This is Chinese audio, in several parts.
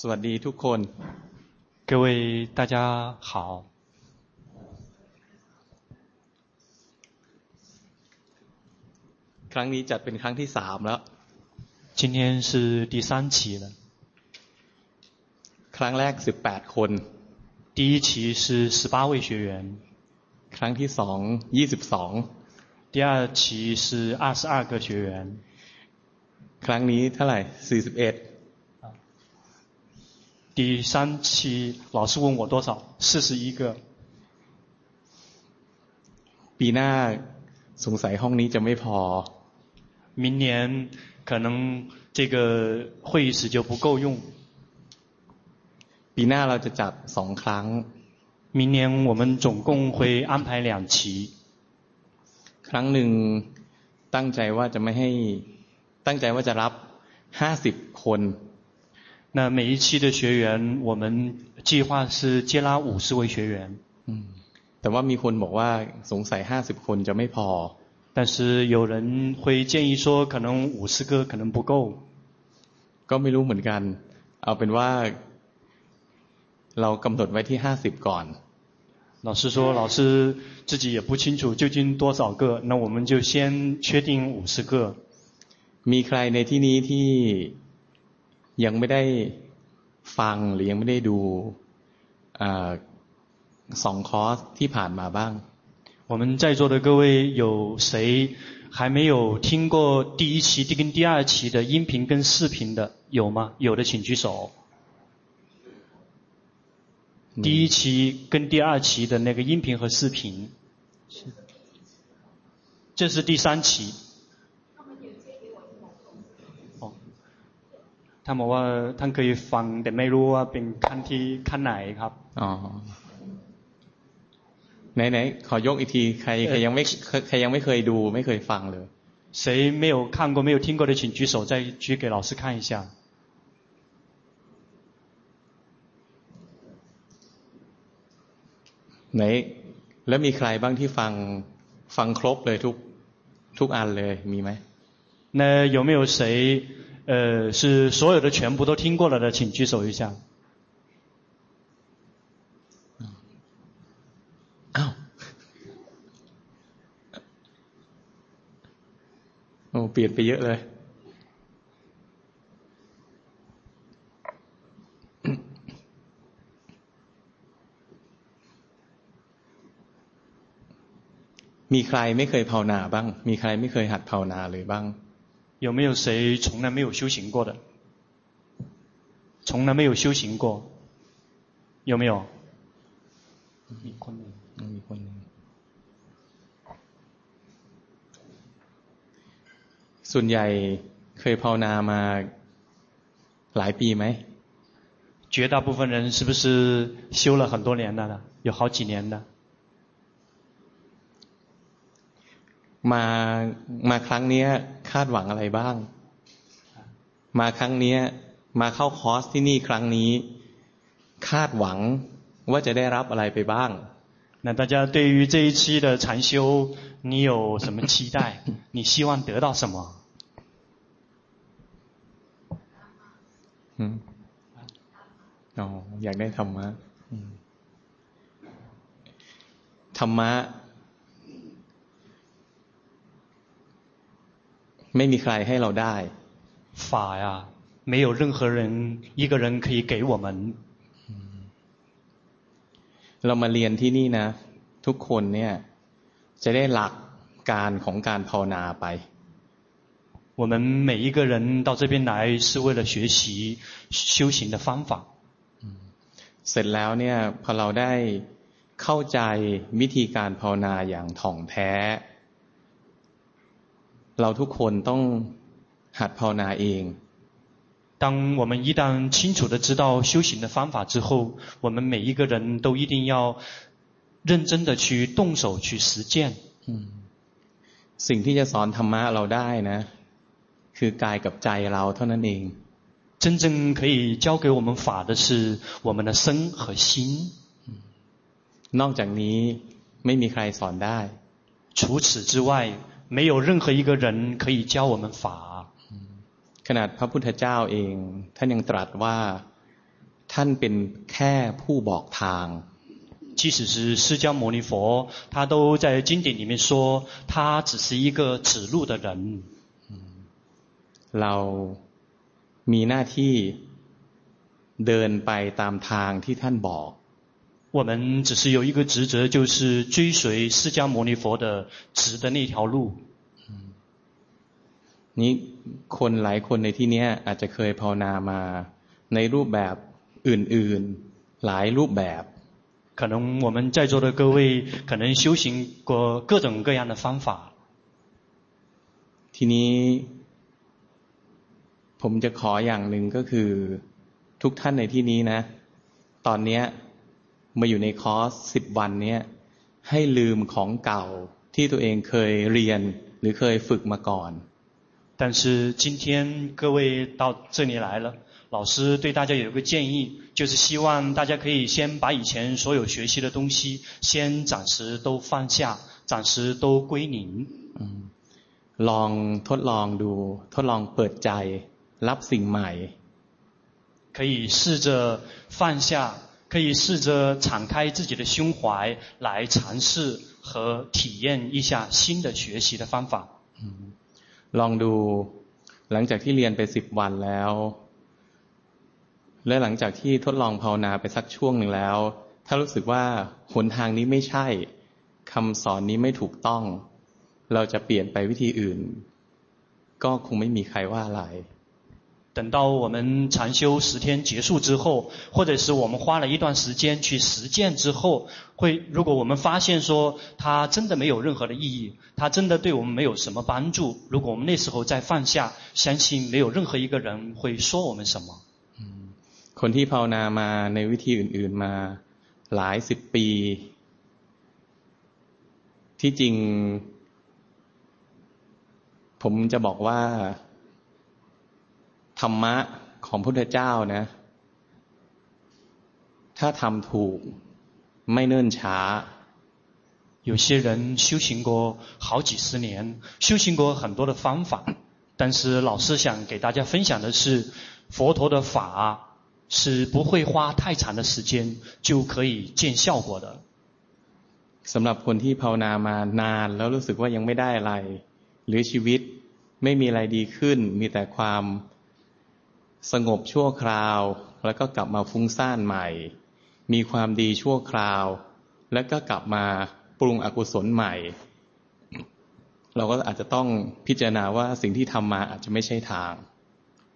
สวัสดีทุกคน 各位大家好。ครั้งนี้จัดเป็นครั้งที่สามแล้ว 今天是第三期了。ครั้งแรกสิบแปดคน 第一期是十八位学员， ครั้งที่สองยี่สิบสอง 第二期是二十二个学员， ครั้งนี้เท่าไหร่สี่สิบเอ็ด 第三期老师问我多少？四十一个。 ปีหน้าสงสัยห้องนี้จะไม่พอ 明年可能这个会议室就不够用。 ปีหน้าเราจะจัดสองครั้ง 明年我们总共会安排两期。 ครั้งหนึ่งตั้งใจว่าจะไม่ให้ตั้งใจว่าจะรับห้าสิบคน 那每一期的学员，我们计划是接纳五十位学员。 อืมแต่ว่ามีคนบอกว่าสงสัยห้าสิบคนจะไม่พอ 但是有人会建议说，可能五十个可能不够。 ก็ไม่รู้เหมือนกัน เอาเป็นว่า เรากำหนดไว้ที่ห้าสิบก่อน 老师说，老师自己也不清楚究竟多少个，那我们就先确定五十个。 มีใครในที่นี้ที่ 不够。 ยังไม่ได้ฟังหรือยังไม่ได้ดูอาสองคอร์สที่ผ่านมาบ้าง 我们在座的各位，有谁还没有听过第一期跟第二期的音频跟视频的？有吗？有的请举手。第一期跟第二期的那个音频和视频，这是第三期。 他们ว่าท่านเคยฟังแต่ไม่รู้ว่าเป็นขั้นที่ขั้นไหนครับ อ๋อไหนไหนขอยกอีกที ใครใครยังไม่ใครยังไม่เคยดู ไม่เคยฟังเลย 谁没有看过、没有听过的，请举手，再举给老师看一下。 ไหน แล้วมีใครบ้างที่ฟังฟังครบเลยทุกทุกอันเลยมีไหม 那有没有谁， 呃，是所有的全部都听过了的，请举手一下。 อ้าวโอ้เปลี่ยนไปเยอะเลย มีใครไม่เคยภาวนาบ้าง มีใครไม่เคยหัดภาวนาเลยบ้าง 有没有谁从来没有修行过的？从来没有修行过，有没有？ มีคนหนึ่งมีคนหนึ่งส่วนใหญ่เคยภาวนามาหลายปีไหม 绝大部分人是不是修了很多年了呢？有好几年的。 มามาครั้งเนี้ย คาดหวังอะไรบ้าง มาครั้งเนี้ย มาเข้าคอร์สที่นี่ครั้งนี้ คาดหวังว่าจะได้รับอะไรไปบ้าง 那大家对于这一期的禅修，你有什么期待？你希望得到什么？ อืมอ๋ออยากได้ธรรมะอืมธรรมะ ไม่มีใครให้เราได้ 法呀，没有任何人一个人可以给我们。 เรามาเรียนที่นี่นะ ทุกคนเนี่ย จะได้หลักการของการภาวนาไป 我们每一个人到这边来是为了学习修行的方法。 เสร็จแล้วเนี่ย พอเราได้เข้าใจวิธีการภาวนาอย่างถ่องแท้ เราทุกคนต้องหัดภาวนาเอง 当我们一旦清楚地知道修行的方法之后，我们每一个人都一定要认真地去动手去实践。 สิ่งที่จะสอนธรรมะเราได้นะ คือกายกับใจเราเท่านั้นเอง 真正可以教给我们法的是我们的身和心。 นอกจากนี้ไม่มีใครสอนได้ 除此之外， 没有任何一个人可以教我们法。 ขนาดพระพุทธเจ้าเอง ท่านยังตรัสว่า ท่านเป็นแค่ผู้บอกทาง即使是释迦牟尼佛，他都在经典里面说，他只是一个指路的人。เรามีหน้าที่เดินไปตามทางที่ท่านบอก。 我们只是有一个职责，就是追随释迦牟尼佛的指的那条路。นี้คนหลายคนในที่นี้อาจจะเคยภาวนามาในรูปแบบอื่นๆหลายรูปแบบ可能我们在座的各位可能修行过各种各样的方法。ทีนี้ผมจะขออย่างหนึ่งก็คือทุกท่านในที่นี้นะ ตอนนี้ มาอยู่ในคอร์สสิบวันนี้ให้ลืมของเก่าที่ตัวเองเคยเรียนหรือเคยฝึกมาก่อน但是今天各位到这里来了，老师对大家有一个建议，就是希望大家可以先把以前所有学习的东西先暂时都放下，暂时都归零。嗯，ลองทดลองดูทดลองเปิดใจรับสิ่งใหม่可以试着放下， 可以试着敞开自己的胸怀，来尝试和体验一下新的学习的方法。嗯ลองดูหลังจากที่เรียนไปสิบวันแล้ว และหลังจากที่ทดลองภาวนาไปสักช่วงหนึ่งแล้ว ถ้ารู้สึกว่าหนทางนี้ไม่ใช่คำสอนนี้ไม่ถูกต้อง เราจะเปลี่ยนไปวิธีอื่น ก็คงไม่มีใครว่าอะไร 等到我们禅修十天结束之后，或者是我们花了一段时间去实践之后，会如果我们发现说它真的没有任何的意义，它真的对我们没有什么帮助，如果我们那时候再放下，相信没有任何一个人会说我们什么。คนที่ภาวนามาในวิธีอื่นๆมาหลายสิบปีที่จริงผมจะบอกว่า ธรรมะของพุทธเจ้านะ ถ้าทำถูกไม่เนิ่นช้า有些人修行过好几十年，修行过很多的方法，但是老师想给大家分享的是，佛陀的法是不会花太长的时间就可以见效果的。สำหรับคนที่ภาวนามานานแล้วรู้สึกว่ายังไม่ได้อะไร หรือชีวิตไม่มีอะไรดีขึ้น มีแต่ความ สงบชั่วคราวแล้วก็กลับมาฟุ้งซ่านใหม่ มีความดีชั่วคราว แล้วก็กลับมาปรุงอกุศลใหม่ เราก็อาจจะต้องพิจารณาว่าสิ่งที่ทำมาอาจจะไม่ใช่ทาง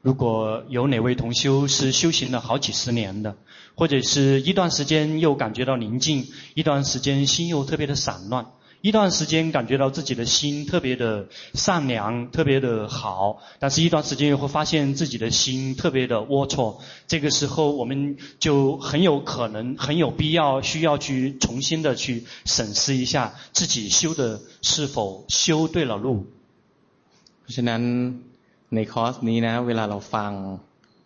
如果有哪位同修是修行了好几十年的，或者是一段时间又感觉到宁静，一段时间心又特别的散乱。 一段时间感觉到自己的心特别的善良，特别的好，但是一段时间又会发现自己的心特别的龌龊。这个时候，我们就很有可能、很有必要需要去重新的去审视一下自己修的是否修对了路。เพราะฉะนั้นในคอร์สนี้นะเวลาเราฟัง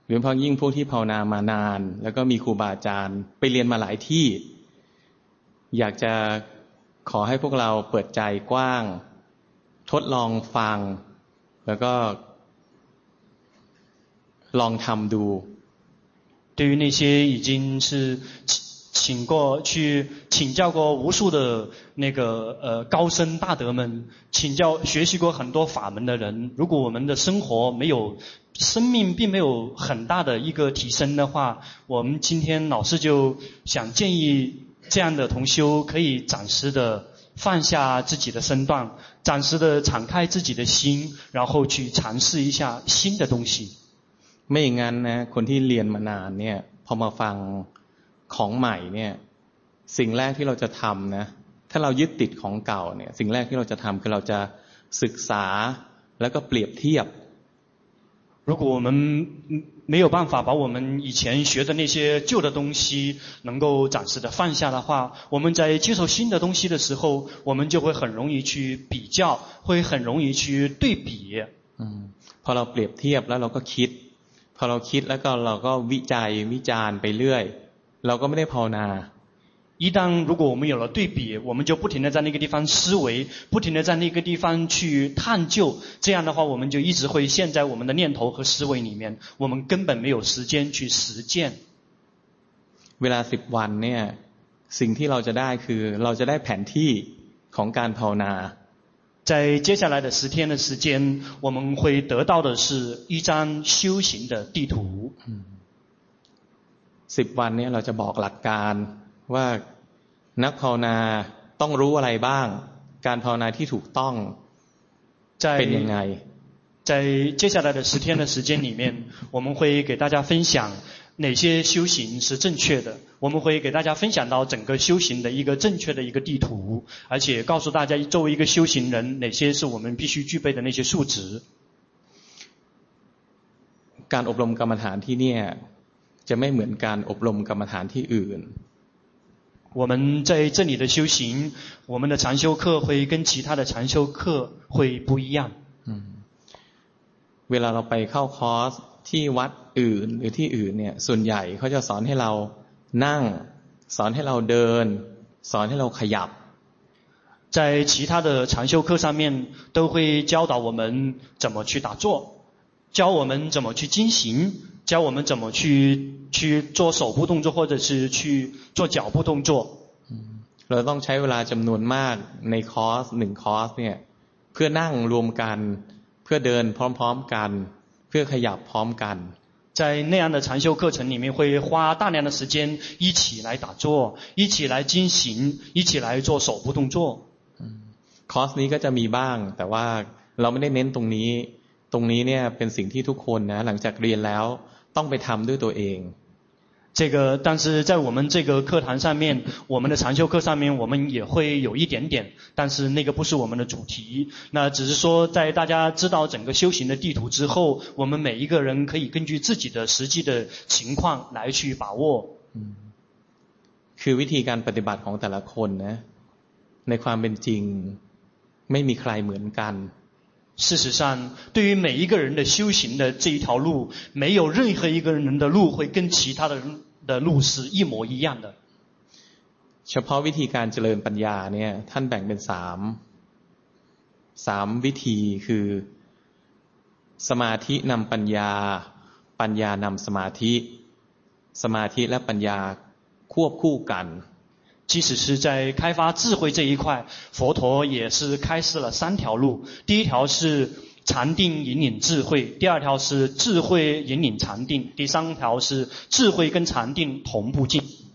หรือพอยิ่งพวกที่ภาวนามานาน แล้วก็มีครูบาอาจารย์ไปเรียนมาหลายที่ อยากจะ ขอให้พวกเราเปิดใจกว้าง ทดลองฟัง แล้วก็ลองทำดู对于那些已经是请过去请教过无数的那个呃高僧大德们，请教学习过很多法门的人，如果我们的生活没有生命并没有很大的一个提升的话，我们今天老师就想建议。 这样的同修可以暂时的放下自己的身段，暂时的敞开自己的心，然后去尝试一下新的东西。ไม่อย่างนั้นนะคนที่เรียนมานานเนี่ยพอมาฟังของใหม่เนี่ยสิ่งแรกที่เราจะทำนะถ้าเรายึดติดของเก่าเนี่ยสิ่งแรกที่เราจะทำคือเราจะศึกษาแล้วก็เปรียบเทียบ 如果我们没有办法把我们以前学的那些旧的东西能够暂时的放下的话，我们在接受新的东西的时候，我们就会很容易去比较，会很容易去对比。嗯，พอเราเปรียบเทียบแล้วเราก็คิดพอเราคิดแล้วก็เราก็วิจัยวิจารณ์ไปเรื่อยเราก็ไม่ได้ภาวนา 一旦如果我们有了对比，我们就不停地在那个地方思维，不停地在那个地方去探究。这样的话，我们就一直会陷在我们的念头和思维里面，我们根本没有时间去实践。 เวลาสิบวันเนี่ยสิ่งที่เราจะได้คือเราจะได้แผนที่ของการภาวนา在接下来的十天的时间，我们会得到的是一张修行的地图。สิบวันนี้เราจะบอกหลักการ ว่านักภาวนาต้องรู้อะไรบ้าง การภาวนาที่ถูกต้องเป็นยังไง在接下来的十天的时间里面，我们会给大家分享。哪些修行是正确的？我们会给大家分享到整个修行的一个正确的一个地图，而且告诉大家作为一个修行人，哪些是我们必须具备的那些素质。การอบรมกรรมฐานที่เนี่ยจะไม่เหมือนการอบรมกรรมฐานที่อื่น。 我们在这里的修行，我们的禅修课会跟其他的禅修课会不一样。嗯，เวลาเราไปเข้าคอร์สที่วัดอื่นหรือที่อื่นเนี่ยส่วนใหญ่เขาจะสอนให้เรานั่ง สอนให้เราเดิน สอนให้เราขยับ在其他的禅修课上面都会教导我们怎么去打坐，教我们怎么去经行， 教我们怎么去去做手部动作，或者是去做脚部动作。เราต้องใช้เวลาจำนวนมากในคอร์สหนึ่งคอร์สเนี่ยเพื่อนั่งรวมกันเพื่อเดินพร้อมๆกันเพื่อขยับพร้อมกัน在那样的禅修课程里面，会花大量的时间一起来打坐，一起来经行，一起来做手部动作。คอร์สนี้ก็จะมีบ้าง แต่ว่าเราไม่ได้เน้นตรงนี้ ตรงนี้เนี่ยเป็นสิ่งที่ทุกคนนะหลังจากเรียนแล้ว ต้องไปทำด้วยตัวเอง这个，但是在我们这个课堂上面，我们的禅修课上面，我们也会有一点点，但是那个不是我们的主题。那只是说，在大家知道整个修行的地图之后，我们每一个人可以根据自己的实际的情况来去把握。嗯，คือวิธีการปฏิบัติของแต่ละคนนะในความเป็นจริงไม่มีใครเหมือนกัน 事实上，对于每一个人的修行的这一条路，没有任何一个人的路会跟其他的人的路是一模一样的。เฉพาะวิธีการเจริญปัญญาเนี่ยท่านแบ่งเป็นสามสามวิธีคือสมาธินำปัญญา ปัญญานำสมาธิ สมาธิและปัญญาควบคู่กัน 即使是在开发智慧这一块，佛陀也是开示了三条路。第一条是禅定引领智慧，第二条是智慧引领禅定，第三条是智慧跟禅定同步进行。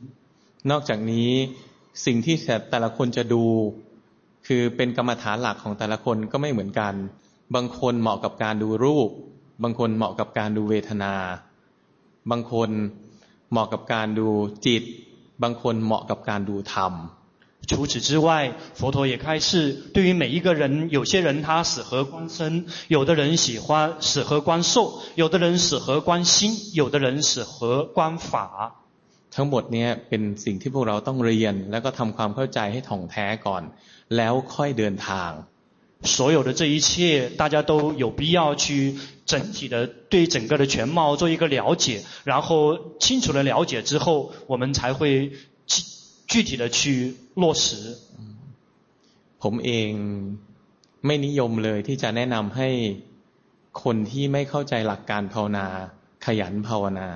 นอกจากนี้สิ่งที่แต่ละคนจะดูคือเป็นกรรมฐานหลักของแต่ละคนก็ไม่เหมือนกัน บางคนเหมาะกับการดูรูป บางคนเหมาะกับการดูเวทนา บางคนเหมาะกับการดูจิต บางคนเหมาะกับการดูธรรม除此之外，佛陀也开示，对于每一个人，有些人他适合观身，有的人喜欢适合观受，有的人适合观心，有的人适合观法。ทั้งหมดนี้เป็นสิ่งที่พวกเราต้องเรียนแล้วก็ทำความเข้าใจให้ถ่องแท้ก่อน แล้วค่อยเดินทาง 所有的这一切，大家都有必要去整体的对整个的全貌做一个了解，然后清楚的了解之后，我们才会具具体的去落实。ผมเองไม่นิยมเลยที่จะแนะนำให้คนที่ไม่เข้าใจหลักการภาวนาขยันภาวนา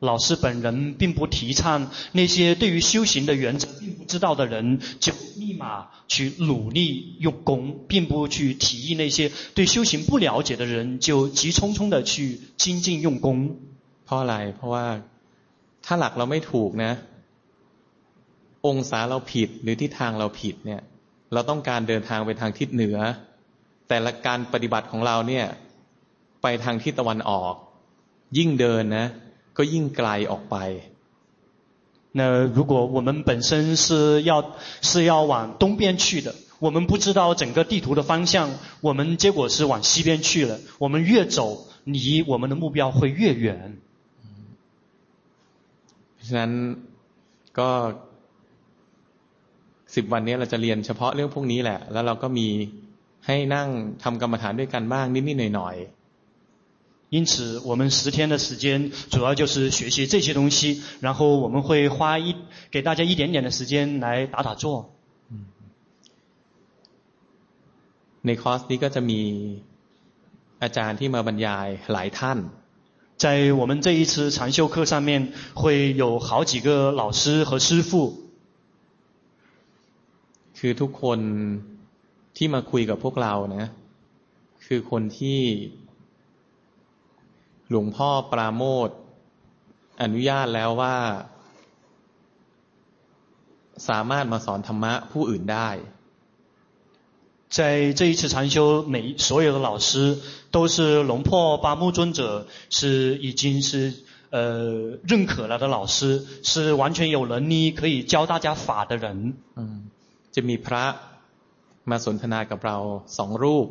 老师本人并不提倡那些对于修行的原则并不知道的人就立马去努力用功，并不去提议那些对修行不了解的人就急匆匆的去精进用功。เพราะอะไรเพราะว่าถ้าหลักเราไม่ถูกนะองศาเราผิดหรือทิศทางเราผิดเนี่ยเราต้องการเดินทางไปทางทิศเหนือ แต่ละการปฏิบัติของเราเนี่ยไปทางทิศตะวันออก ยิ่งเดินนะ ก็ยิ่งไกลออกไป那如果我们本身是要是要往东边去的，我们不知道整个地图的方向，我们结果是往西边去了。我们越走，离我们的目标会越远。ฉะนั้นก็สิบวันนี้เราจะเรียนเฉพาะเรื่องพวกนี้แหละ แล้วเราก็มีให้นั่งทำกรรมฐานด้วยกันบ้างนิดๆหน่อยๆ 因此，我们十天的时间主要就是学习这些东西，然后我们会花一给大家一点点的时间来打打坐。ในคอร์สนี้ก็จะมีอาจารย์ที่มาบรรยายหลายท่าน 在我们这一次禅修课上面，会有好几个老师和师父。คือทุกคนที่มาคุยกับพวกเรานะ คือคนที่ หลวงพ่อปราโมทอนุญาตแล้วว่า สามารถมาสอนธรรมะผู้อื่นได้在这一次禅修，每所有的老师都是龙破巴木尊者，是已经是呃认可了的老师，是完全有能力可以教大家法的人。嗯，จะมีพระมาสนทนากับเราสองรูป，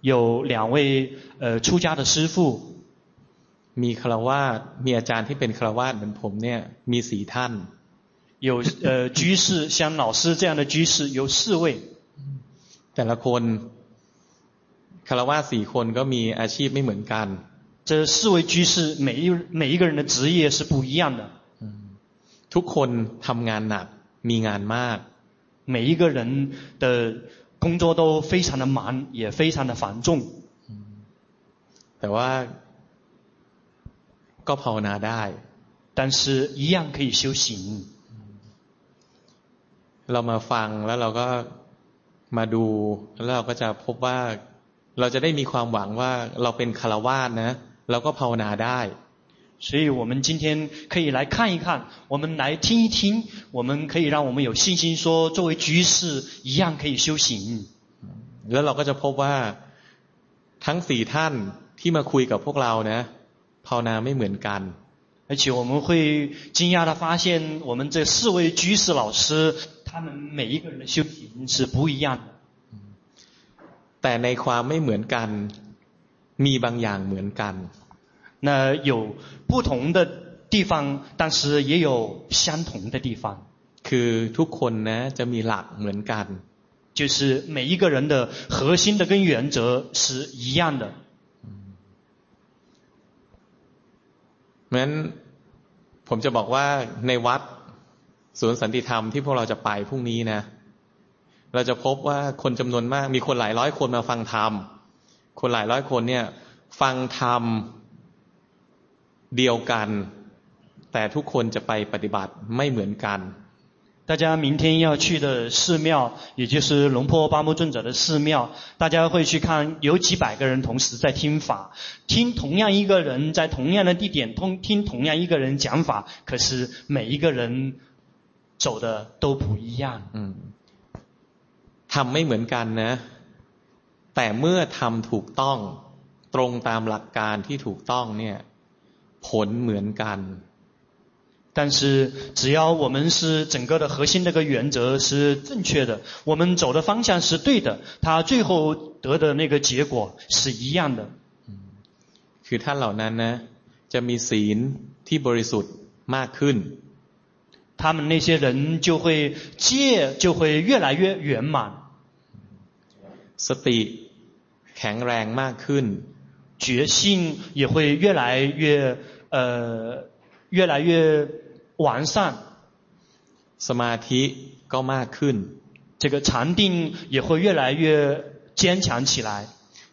有两位呃出家的师父， มีคารวาสมีอาจารย์ที่เป็นคารวาสเหมือนผมเนี่ยมีสี่ท่าน，有呃居士像老师这样的居士有四位。แต่ละคนคารวะสี่คนก็มีอาชีพไม่เหมือนกัน这四位居士每一每一个人的职业是不一样的ทุกคนทำงานหนักมีงานมาก每一个人的工作都非常的忙也非常的繁重แต่ว่า ก็ภาวนาได้但是一样可以修行เรามาฟังแล้วเราก็มาดูแล้วเราก็จะพบว่าเราจะได้มีความหวังว่าเราเป็นคารวาสนะเราก็ภาวนาได้所以我们今天可以来看一看，我们来听一听，我们可以让我们有信心说，作为居士一样可以修行。แล้วเราก็จะพบว่าทั้งสี่ท่านที่มาคุยกับพวกเรานะ ภาวนาไม่เหมือนกัน而且我们会惊讶地发现，我们这四位居士老师。他们每一个人的修行是不一样的。แต่ในความไม่เหมือนกันมีบางอย่างเหมือนกัน那有不同的地方，但是也有相同的地方。คือทุกคนนะจะมีหลักเหมือนกัน就是每一个人的核心的跟原则是一样的。 เพราะฉะนั้นผมจะบอกว่าในวัดสวนสันติธรรมที่พวกเราจะไปพรุ่งนี้นะ เราจะพบว่าคนจำนวนมาก มีคนหลายร้อยคนมาฟังธรรม คนหลายร้อยคนเนี่ย ฟังธรรมเดียวกัน แต่ทุกคนจะไปปฏิบัติไม่เหมือนกัน 大家明天要去的寺庙，也就是龙坡巴木尊者的寺庙，大家会去看，有几百个人同时在听法，听同样一个人在同样的地点通听同样一个人讲法，可是每一个人。走的都不一样。嗯，ทำไม่เหมือนกันนะ แต่เมื่อทำถูกต้อง ตรงตามหลักการที่ถูกต้องเนี่ย ผลเหมือนกัน 但是只要我们是整个的核心那个原则是正确的，我们走的方向是对的，他最后得的那个结果是一样的。คือท่านเหล่านั้นนะจะมีศีลที่บริสุทธิ์มากขึ้น他们那些人就会戒就会越来越圆满，สติแข็งแรงมากขึ้น，觉性也会越来越呃越来越 完善，สมาธิก็มากขึ้น，这个禅定也会越来越坚强起来，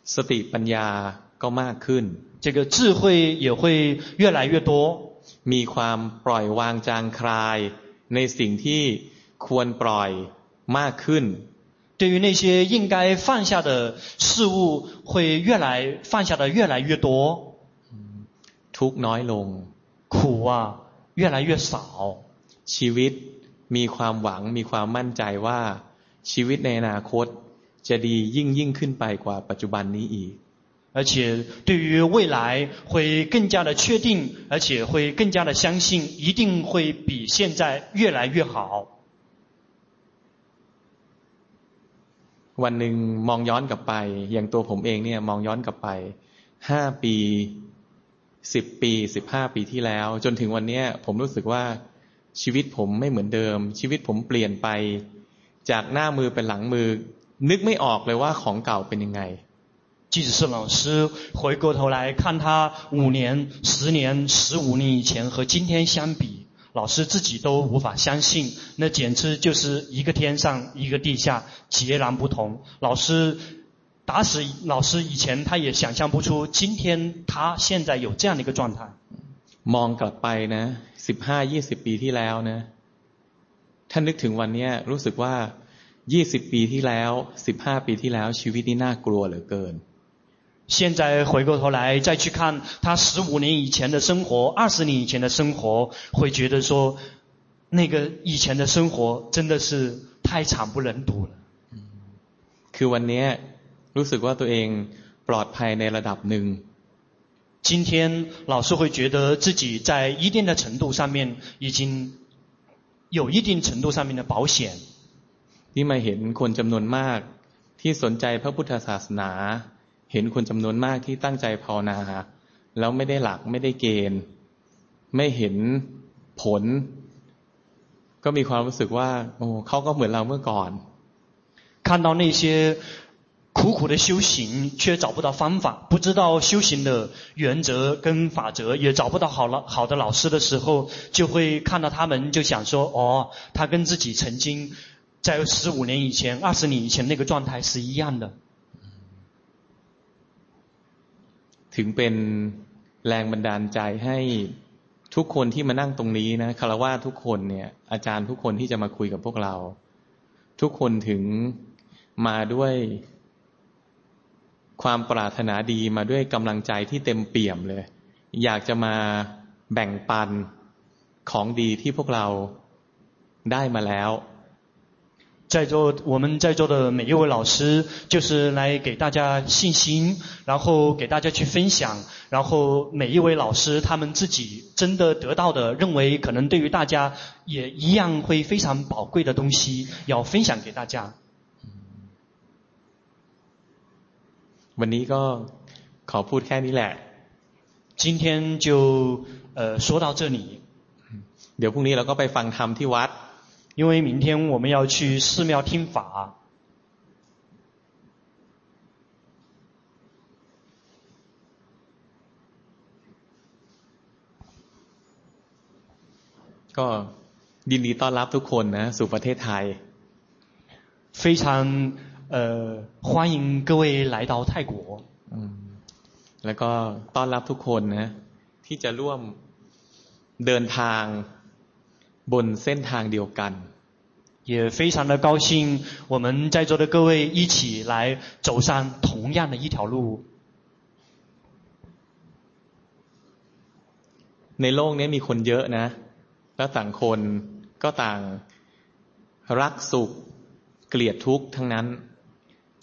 สติปัญญาก็มากขึ้น，这个智慧也会越来越多。มีความปล่อยวางจางคลายในสิ่งที่ควรปล่อยมากขึ้น对于那些应该放下的事物，会越来放下的越来越多。ทุกน้อยลง苦啊， 越来越少。ชีวิตมีความหวังมีความมั่นใจว่า ชีวิตในอนาคตจะดียิ่งยิ่งขึ้นไปกว่าปัจจุบันนี้อีก而且对于未来会更加的确定，而且会更加的相信，一定会比现在越来越好。วันหนึ่งมองย้อนกลับไปอย่างตัวผมเองเนี่ยมองย้อนกลับไปห้าปี สิบปีสิบห้าปีที่แล้ว จนถึงวันนี้ผมรู้สึกว่าชีวิตผมไม่เหมือนเดิม ชีวิตผมเปลี่ยนไปจากหน้ามือเป็นหลังมือ นึกไม่ออกเลยว่าของเก่าเป็นยังไง即使是老师回过头来看他五年、十年、十五年以前和今天相比，老师自己都无法相信，那简直就是一个天上一个地下，截然不同。老师 打死老师以前他也想象不出今天他现在有这样的一个状态。มองกลับไปนะสิบห้ายี่สิบปีที่แล้วนะท่านนึกถึงวันนี้รู้สึกว่ายี่สิบปีที่แล้วสิบห้าปีที่แล้วชีวิตนี้น่ากลัวเหลือเกิน现在回过头来再去看他十五年以前的生活，二十年以前的生活，会觉得说，那个以前的生活真的是太惨不忍睹了。คือวันนี้ รู้สึกว่าตัวเองปลอดภัยในระดับหนึ่ง。今天老师会觉得自己在一定的程度上面已经有一定程度上面的保险。นี่มาเห็นคนจำนวนมากที่สนใจพระพุทธศาสนาเห็นคนจำนวนมากที่ตั้งใจภาวนาแล้วไม่ได้หลักไม่ได้เกณฑ์ ไม่เห็นผล ก็มีความรู้สึกว่า โอ้เขาก็เหมือนเราเมื่อก่อน看到那些 苦苦的修行，却找不到方法，不知道修行的原则跟法则，也找不到好了好的老师的时候，就会看到他们，就想说：哦，他跟自己曾经在十五年以前、二十年以前那个状态是一样的。ถึงเป็นแรงบันดาลใจให้ทุกคนที่มานั่งตรงนี้นะคารวะทุกคนเนี่ย อาจารย์ทุกคนที่จะมาคุยกับพวกเรา ทุกคนถึงมาด้วย ความปรารถนาดีมาด้วยกำลังใจที่เต็มเปี่ยมเลย อยากจะมาแบ่งปันของดีที่พวกเราได้มาแล้ว在座我们在座的每一位老师，就是来给大家信心，然后给大家去分享，然后每一位老师他们自己真的得到的，认为可能对于大家也一样会非常宝贵的东西，要分享给大家。 วันนี้ก็ขอพูดแค่นี้แหละ。今天就呃说到这里。เดี๋ยวพรุ่งนี้เราก็ไปฟังธรรมที่วัด因为明天我们要去寺庙听法，ก็ยินดีต้อนรับทุกคนนะสู่ประเทศไทย非常 呃欢迎各位来到泰国แล้วก็ต้อนรับทุกคนนะที่จะร่วมเดินทางบนเส้นทางเดียวกัน也非常的高兴，我们在座的各位一起来走上同样的一条路。ในโลกนี้มีคนเยอะนะแล้วต่างคนก็ต่างรักสุขเกลียดทุกข์ทั้งนั้น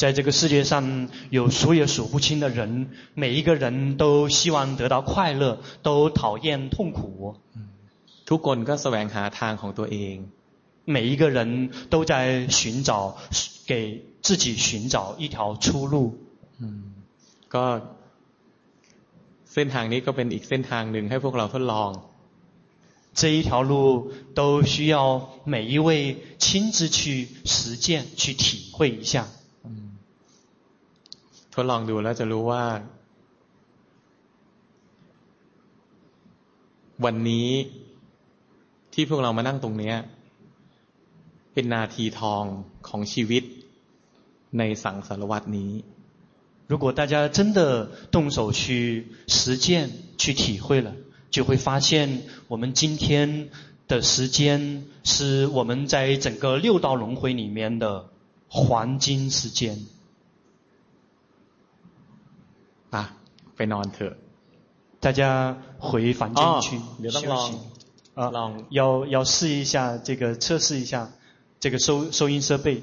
在这个世界上有数也数不清的人，每一个人都希望得到快乐，都讨厌痛苦。ทุกคนก็แสวงหาทางของตัวเอง 每一个人都在寻找，给自己寻找一条出路。ก็เส้นทางนี้ก็เป็นอีกเส้นทางหนึ่งให้พวกเราทดลอง这一条路都需要每一位亲自去实践，去体会一下。 ทดลองดูแล้วจะรู้ว่า วันนี้ที่พวกเรามานั่งตรงนี้เป็นนาทีทองของชีวิตในสังสารวัตนี้如果大家真的动手去实践、去体会了，就会发现我们今天的时间是我们在整个六道轮回里面的黄金时间。 啊，ไปนอนเถอะ大家回房间去休息。啊，要要试一下这个测试一下这个收收音设备。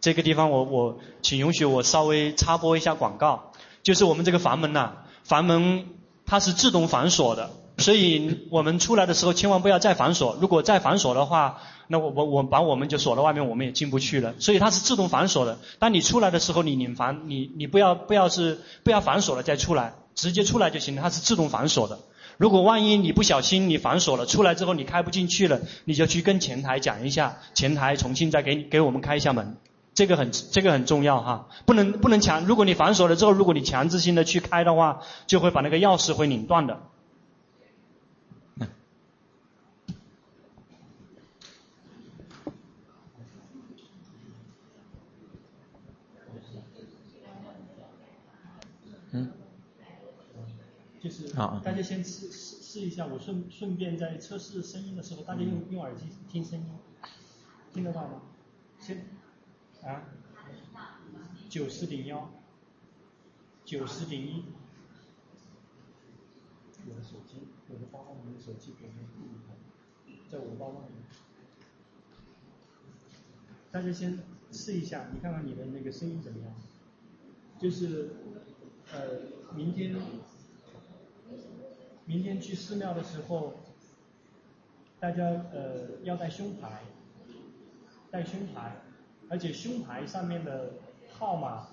这个地方我我请允许我稍微插播一下广告，就是我们这个房门呐、啊，房门它是自动反锁的， 所以我们出来的时候千万不要再反锁。如果再反锁的话，那我我我把我们就锁在外面，我们也进不去了。所以它是自动反锁的。当你出来的时候，你拧反，你你不要不要是不要反锁了再出来，直接出来就行了。它是自动反锁的。如果万一你不小心你反锁了，出来之后你开不进去了，你就去跟前台讲一下，前台重新再给你给我们开一下门，这个很这个很重要哈，不能不能强，如果你反锁了之后，如果你强制性的去开的话，就会把那个钥匙会拧断的。就是大家先试试试一下，我顺顺便在测试声音的时候，大家用用耳机听声音，听得到吗？先啊，九十点幺，九十点一，我的手机，我的包包里面手机里面，在我包包里面，大家先试一下，你看看你的那个声音怎么样？就是呃，明天明天去寺庙的时候，大家呃要带胸牌。带胸牌，而且胸牌上面的号码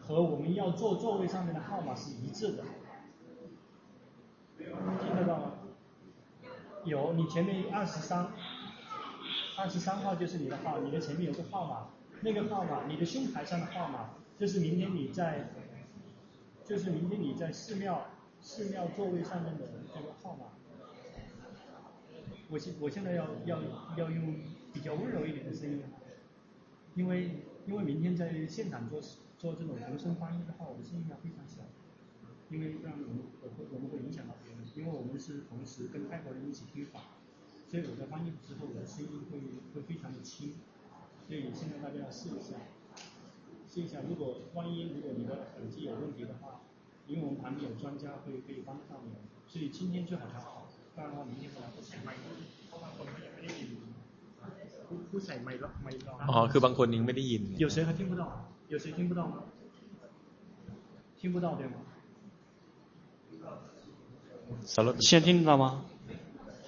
和我们要坐座位上面的号码是一致的，听得到吗？有，你前面二十三，二十三号就是你的号，你的前面有个号码，那个号码，你的胸牌上的号码，就是明天你在，就是明天你在寺庙寺庙座位上面的这个号码。我现我现在要要要用。比较温柔一点的声音，因为因为明天在现场做做这种同声翻译的话，我的声音要非常小，因为这样我们我会我们会影响到别人，因为我们是同时跟泰国人一起听法，所以我在翻译之后我的声音会会非常的轻，所以现在大家要试一下，试一下，如果万一如果你的耳机有问题的话，因为我们旁边有专家会可以帮到你，所以今天最好调好，不然的话明天会来不及。อ๋อคือบางคนยังไม่ได้ยิน有谁还听不到有谁听不到吗听不到对吗现在听得到吗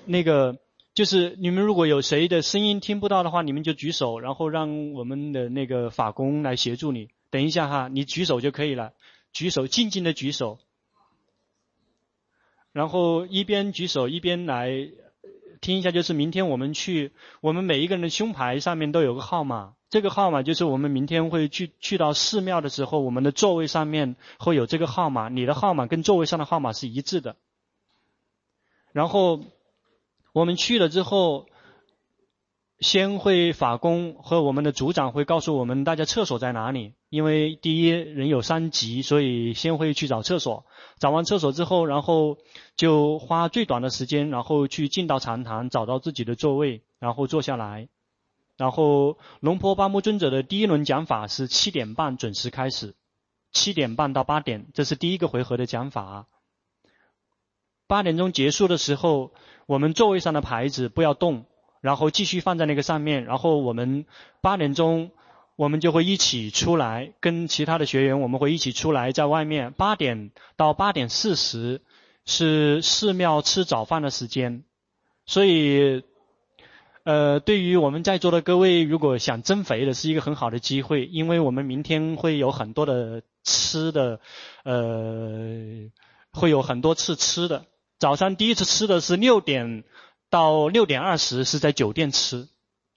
那个就是你们如果有谁的声音听不到的话你们就举手然后让我们的那个法工来协助你等一下哈你举手就可以了 举手静静的举手。然后一边举手一边来听一下，就是明天我们去，我们每一个人的胸牌上面都有个号码，这个号码就是我们明天会去去到寺庙的时候，我们的座位上面会有这个号码，你的号码跟座位上的号码是一致的。然后我们去了之后，先会法工和我们的组长会告诉我们大家厕所在哪里，因为第一人有三急，所以先会去找厕所。找完厕所之后，然后就花最短的时间，然后去进到禅堂，找到自己的座位，然后坐下来。然后龙婆巴木尊者的第一轮讲法是七点半准时开始，七点半到八点，这是第一个回合的讲法。八点钟结束的时候，我们座位上的牌子不要动，然后继续放在那个上面。然后我们八点钟。我们就会一起出来，跟其他的学员，我们会一起出来，在外面八点到八点四十是寺庙吃早饭的时间，所以，呃，对于我们在座的各位，如果想增肥的是一个很好的机会，因为我们明天会有很多的吃的，呃，会有很多次吃的。早上第一次吃的是六点到六点二十，是在酒店吃。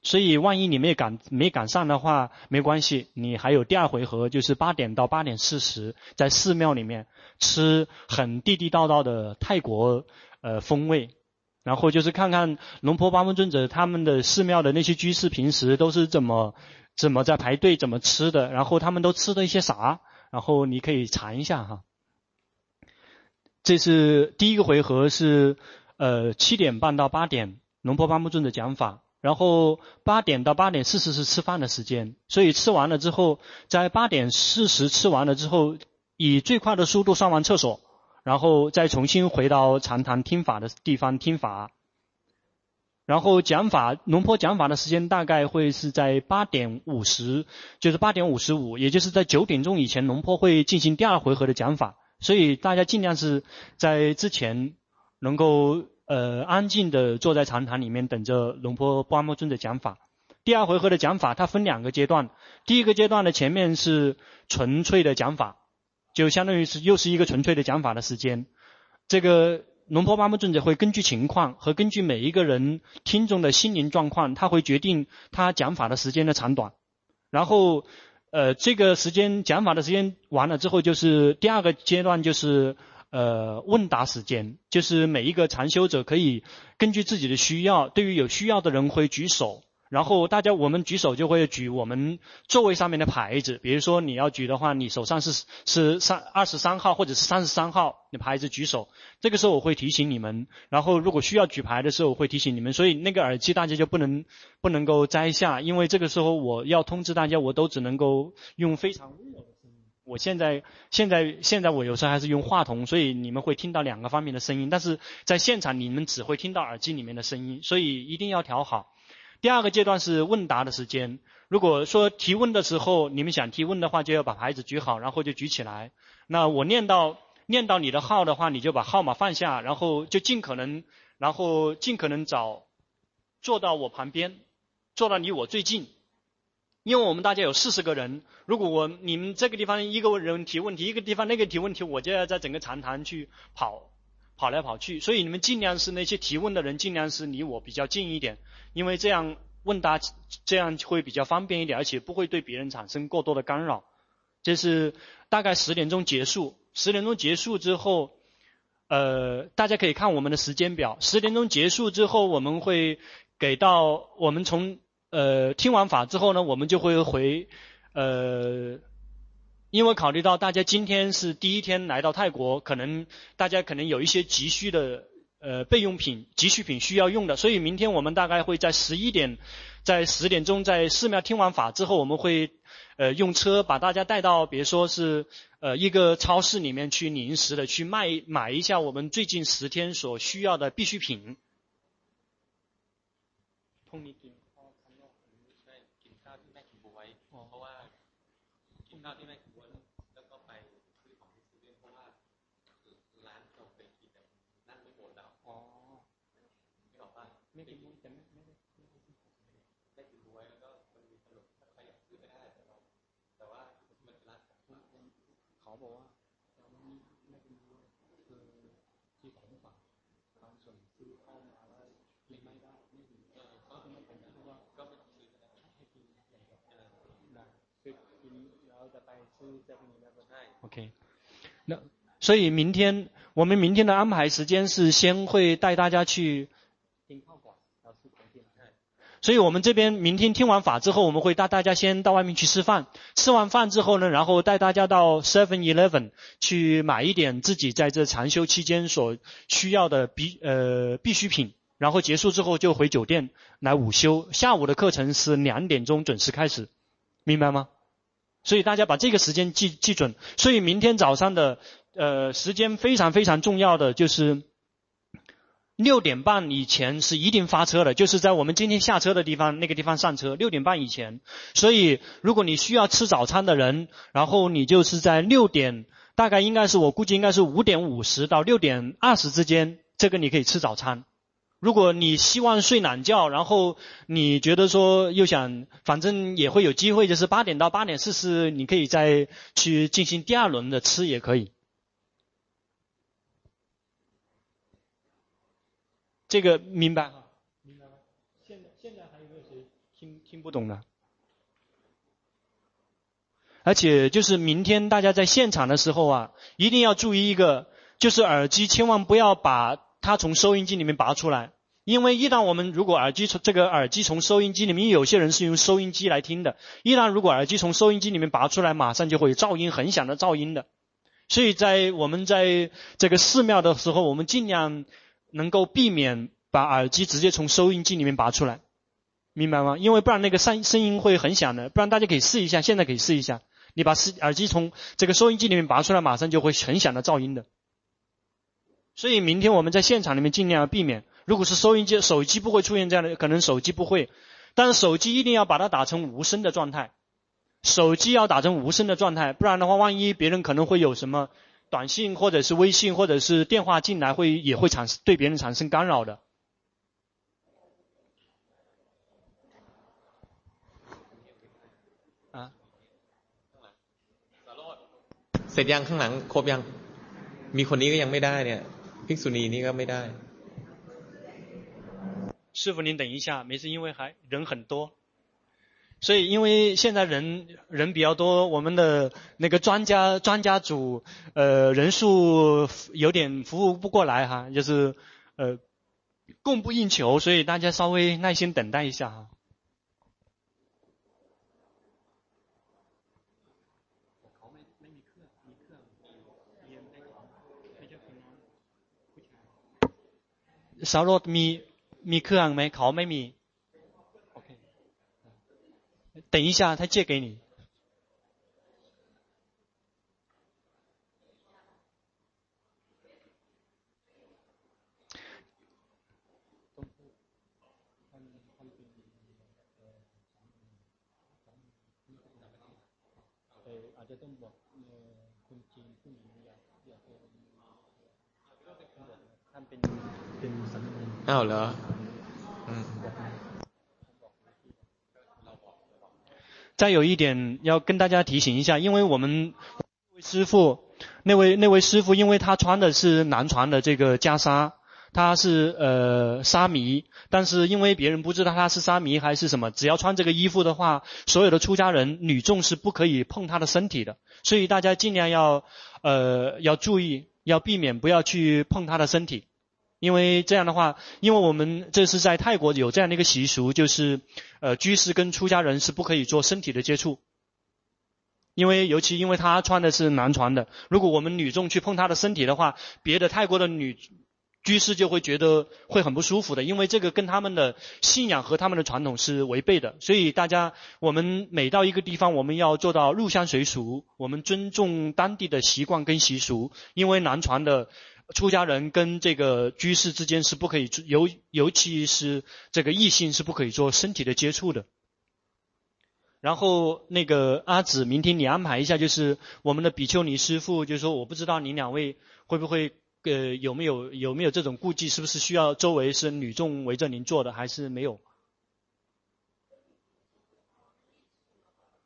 所以，万一你没赶没赶上的话，没关系，你还有第二回合，就是八点到八点四十，在寺庙里面吃很地地道道的泰国呃风味，然后就是看看龙婆八木尊者他们的寺庙的那些居士平时都是怎么怎么在排队怎么吃的，然后他们都吃的一些啥，然后你可以尝一下哈。这是第一个回合是呃七点半到八点，龙婆巴木尊的讲法。然后八点到八点四十是吃饭的时间，所以吃完了之后，在八点四十吃完了之后，以最快的速度上完厕所，然后再重新回到禅堂听法的地方听法。然后讲法，龙坡讲法的时间大概会是在八点五十，就是八点五十五，也就是在九点钟以前，龙坡会进行第二回合的讲法，所以大家尽量是在之前能够。呃，安静的坐在禅堂里面等着龙婆巴木尊的讲法。第二回合的讲法，它分两个阶段。第一个阶段的前面是纯粹的讲法，就相当于是又是一个纯粹的讲法的时间。这个龙婆巴木尊者会根据情况和根据每一个人听众的心灵状况，他会决定他讲法的时间的长短。然后，呃，这个时间讲法的时间完了之后，就是第二个阶段就是。呃，问答时间就是每一个禅修者可以根据自己的需要，对于有需要的人会举手，然后大家我们举手就会举我们座位上面的牌子，比如说你要举的话，你手上是是三二十三号或者是三十三号的牌子举手，这个时候我会提醒你们。然后如果需要举牌的时候，我会提醒你们。所以那个耳机大家就不能不能够摘下，因为这个时候我要通知大家，我都只能够用非常温柔。我现在现在现在我有时候还是用话筒，所以你们会听到两个方面的声音，但是在现场你们只会听到耳机里面的声音，所以一定要调好。第二个阶段是问答的时间。如果说提问的时候，你们想提问的话，就要把牌子举好，然后就举起来。那我念到念到你的号的话，你就把号码放下，然后就尽可能，然后尽可能找坐到我旁边，坐到离我最近。因为我们大家有四十个人，如果我你们这个地方一个人提问题，一个地方那个提问题，我就要在整个长谈去跑。跑来跑去，所以你们尽量是那些提问的人，尽量是离我比较近一点，因为这样问答这样会比较方便一点，而且不会对别人产生过多的干扰。这是大概十点钟结束，十点钟结束之后，呃，大家可以看我们的时间表。十点钟结束之后，我们会给到我们从呃听完法之后呢，我们就会回呃。因为考虑到大家今天是第一天来到泰国，可能大家可能有一些急需的呃备用品、急需品需要用的，所以明天我们大概会在十一点，在十点钟在寺庙听完法之后，我们会呃用车把大家带到，比如说是呃一个超市里面去临时的去卖买一下我们最近十天所需要的必需品。 ข้าวที่ไม่ครัวแล้วก็ไปซื้อของที่ซื้อเล่นเพราะว่าร้านเราไปกินแต่นั่งไม่หมดแล้วอ๋อไม่บอกว่าไม่กินมุ้ยแต่ไม่ไม่ได้ได้กินบ๊วยแล้วก็มันมีขนมถ้าใครอยากซื้อก็ได้แต่เราแต่ว่ามันเป็นร้านของเขาบอกว่า OK，那所以明天我们明天的安排时间是先会带大家去。所以我们这边明天听完法之后，我们会带大家先到外面去吃饭。吃完饭之后呢，然后带大家到 Seven Eleven 去买一点自己在这禅修期间所需要的必呃必需品。然后结束之后就回酒店来午休。下午的课程是两点钟准时开始，明白吗？所以大家把这个时间记记准。所以明天早上的呃时间非常非常重要的就是。六点半以前是一定发车的，就是在我们今天下车的地方，那个地方上车。六点半以前，所以如果你需要吃早餐的人，然后你就是在六点，大概应该是我估计应该是五点五十到六点二十之间，这个你可以吃早餐。如果你希望睡懒觉，然后你觉得说又想，反正也会有机会，就是八点到八点四十，你可以再去进行第二轮的吃也可以。这个明白哈？明白吗？现在现在还有没有谁听听不懂的？而且就是明天大家在现场的时候啊，一定要注意一个，就是耳机千万不要把它从收音机里面拔出来，因为一旦我们如果耳机从这个耳机从收音机里面，有些人是用收音机来听的，一旦如果耳机从收音机里面拔出来，马上就会有噪音，很响的噪音的。所以在我们在这个寺庙的时候，我们尽量。能够避免把耳机直接从收音机里面拔出来，明白吗？因为不然那个声声音会很响的。不然大家可以试一下，现在可以试一下，你把耳机从这个收音机里面拔出来，马上就会很响的噪音的。所以明天我们在现场里面尽量要避免。如果是收音机、手机不会出现这样的，可能手机不会，但是手机一定要把它打成无声的状态。手机要打成无声的状态，不然的话，万一别人可能会有什么。短信或者是微信或者是电话进来会也会产生对别人产生干扰的。啊？เสร็จยังข้างหลังครบยังมีคนนี้ก็ยังไม่ได้เนี่ย ภิกษุณีนี่ก็ไม่ได้师父，您等一下，没事，因为还人很多。所以，因为现在人人比较多，我们的那个专家专家组，呃，人数有点服务不过来哈，就是呃，供不应求，所以大家稍微耐心等待一下哈。 สารถมีมีเครื่องไหมเขาไม่มี等一下他借给你อ้า วเหรอ再有一点要跟大家提醒一下，因为我们那位师傅，那位那位师傅，因为他穿的是南传的这个袈裟，他是呃沙弥，但是因为别人不知道他是沙弥还是什么，只要穿这个衣服的话，所有的出家人女众是不可以碰他的身体的，所以大家尽量要呃要注意，要避免不要去碰他的身体。 因为这样的话，因为我们这是在泰国有这样的一个习俗，就是，呃，居士跟出家人是不可以做身体的接触。因为尤其因为他穿的是男传的，如果我们女众去碰他的身体的话，别的泰国的女居士就会觉得会很不舒服的，因为这个跟他们的信仰和他们的传统是违背的。所以大家，我们每到一个地方，我们要做到入乡随俗，我们尊重当地的习惯跟习俗，因为男传的。出家人跟这个居士之间是不可以，尤尤其是这个异性是不可以做身体的接触的。然后那个阿紫，明天你安排一下，就是我们的比丘尼师父，就是说我不知道你两位会不会呃有没有有没有这种顾忌，是不是需要周围是女众围着您坐的，还是没有？